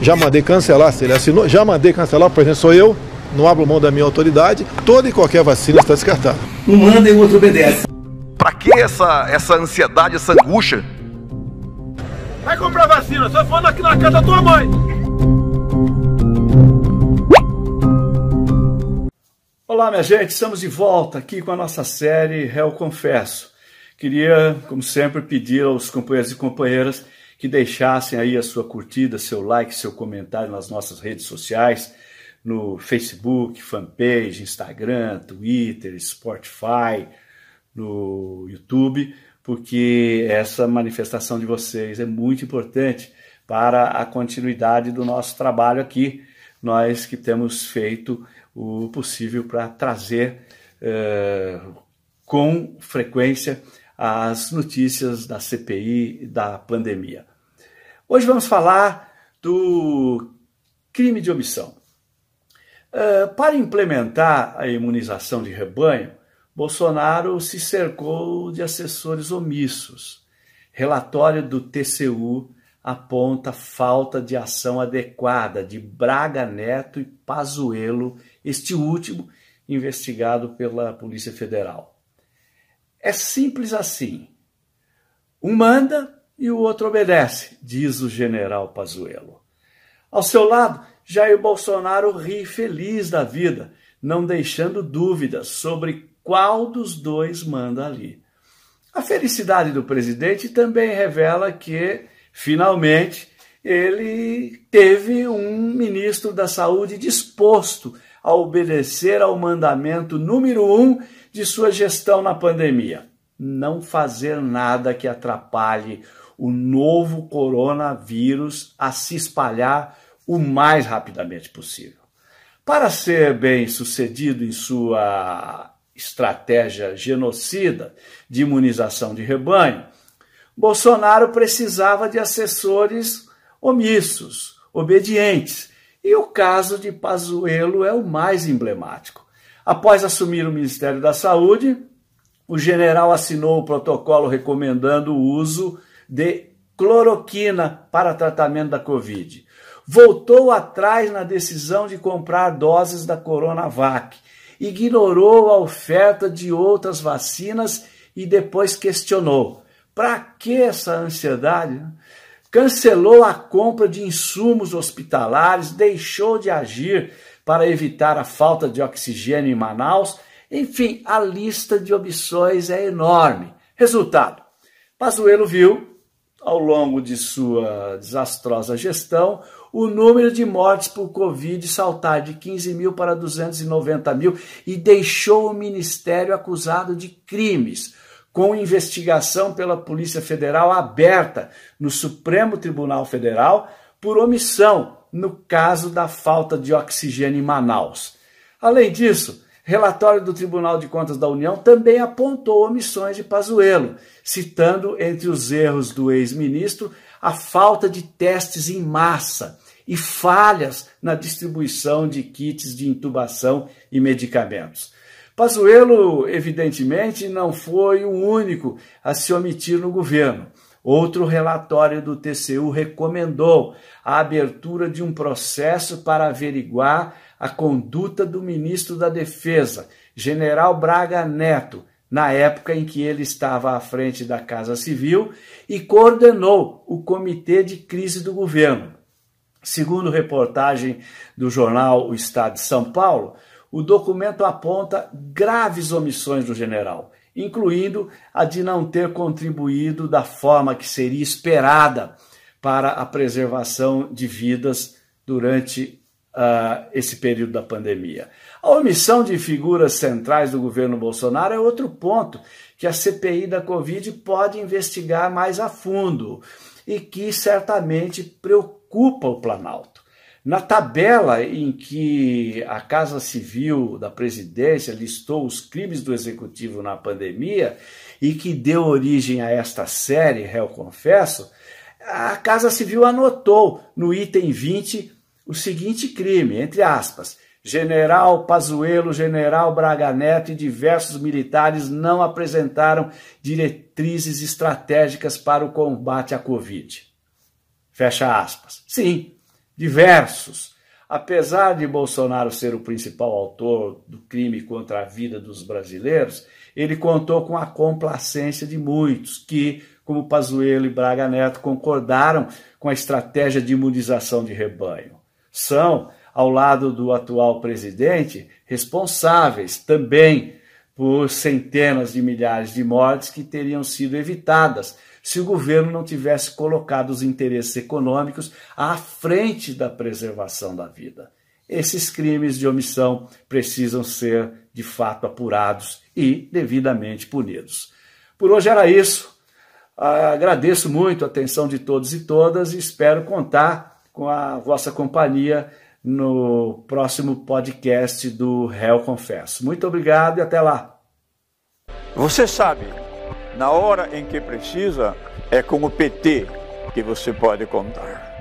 Já mandei cancelar, se ele assinou, já mandei cancelar, por exemplo, sou eu, não abro mão da minha autoridade, toda e qualquer vacina está descartada. Um manda e o outro obedece. Pra que essa, essa ansiedade, essa angústia? Vai comprar vacina, só for aqui na casa da tua mãe. Olá, minha gente, estamos de volta aqui com a nossa série Réu Confesso. Queria, como sempre, pedir aos companheiros e companheiras que deixassem aí a sua curtida, seu like, seu comentário nas nossas redes sociais, no Facebook, fanpage, Instagram, Twitter, Spotify, no YouTube, porque essa manifestação de vocês é muito importante para a continuidade do nosso trabalho aqui. Nós que temos feito o possível para trazer eh, com frequência as notícias da CPI e da pandemia. Hoje vamos falar do crime de omissão. Uh, para implementar a imunização de rebanho, Bolsonaro se cercou de assessores omissos. Relatório do TCU aponta falta de ação adequada de Braga Neto e Pazuello, este último investigado pela Polícia Federal. É simples assim. Um manda e o outro obedece, diz o general Pazuello. Ao seu lado, Jair Bolsonaro ri feliz da vida, não deixando dúvidas sobre qual dos dois manda ali. A felicidade do presidente também revela que, finalmente, ele teve um ministro da Saúde disposto a obedecer ao mandamento número um de sua gestão na pandemia: não fazer nada que atrapalhe o novo coronavírus a se espalhar o mais rapidamente possível. Para ser bem sucedido em sua estratégia genocida de imunização de rebanho, Bolsonaro precisava de assessores omissos, obedientes, e o caso de Pazuello é o mais emblemático. Após assumir o Ministério da Saúde, o general assinou o protocolo recomendando o uso de cloroquina para tratamento da Covid. Voltou atrás na decisão de comprar doses da Coronavac. Ignorou a oferta de outras vacinas e depois questionou: para que essa ansiedade? Cancelou a compra de insumos hospitalares, deixou de agir para evitar a falta de oxigênio em Manaus. Enfim, a lista de opções é enorme. Resultado: Pazuello viu, ao longo de sua desastrosa gestão, o número de mortes por Covid saltar de 15 mil para 290 mil e deixou o ministério acusado de crimes, com investigação pela Polícia Federal aberta no Supremo Tribunal Federal por omissão no caso da falta de oxigênio em Manaus. Além disso, relatório do Tribunal de Contas da União também apontou omissões de Pazuello, citando entre os erros do ex-ministro a falta de testes em massa e falhas na distribuição de kits de intubação e medicamentos. Pazuello, evidentemente, não foi o único a se omitir no governo. Outro relatório do TCU recomendou a abertura de um processo para averiguar a conduta do ministro da Defesa, general Braga Neto, na época em que ele estava à frente da Casa Civil e coordenou o Comitê de Crise do Governo. Segundo reportagem do jornal O Estado de São Paulo, o documento aponta graves omissões do general incluindo a de não ter contribuído da forma que seria esperada para a preservação de vidas durante uh, esse período da pandemia. A omissão de figuras centrais do governo Bolsonaro é outro ponto que a CPI da Covid pode investigar mais a fundo e que certamente preocupa o Planalto. Na tabela em que a Casa Civil da Presidência listou os crimes do Executivo na pandemia e que deu origem a esta série, Réu Confesso, a Casa Civil anotou no item 20 o seguinte crime, entre aspas, General Pazuello, General Braga Neto e diversos militares não apresentaram diretrizes estratégicas para o combate à Covid. Fecha aspas. Sim, diversos. Apesar de Bolsonaro ser o principal autor do crime contra a vida dos brasileiros, ele contou com a complacência de muitos que, como Pazuello e Braga Neto, concordaram com a estratégia de imunização de rebanho. São, ao lado do atual presidente, responsáveis também por centenas de milhares de mortes que teriam sido evitadas se o governo não tivesse colocado os interesses econômicos à frente da preservação da vida. Esses crimes de omissão precisam ser, de fato, apurados e devidamente punidos. Por hoje era isso. Agradeço muito a atenção de todos e todas e espero contar com a vossa companhia no próximo podcast do Réu Confesso. Muito obrigado e até lá. Você sabe na hora em que precisa, é com o PT que você pode contar.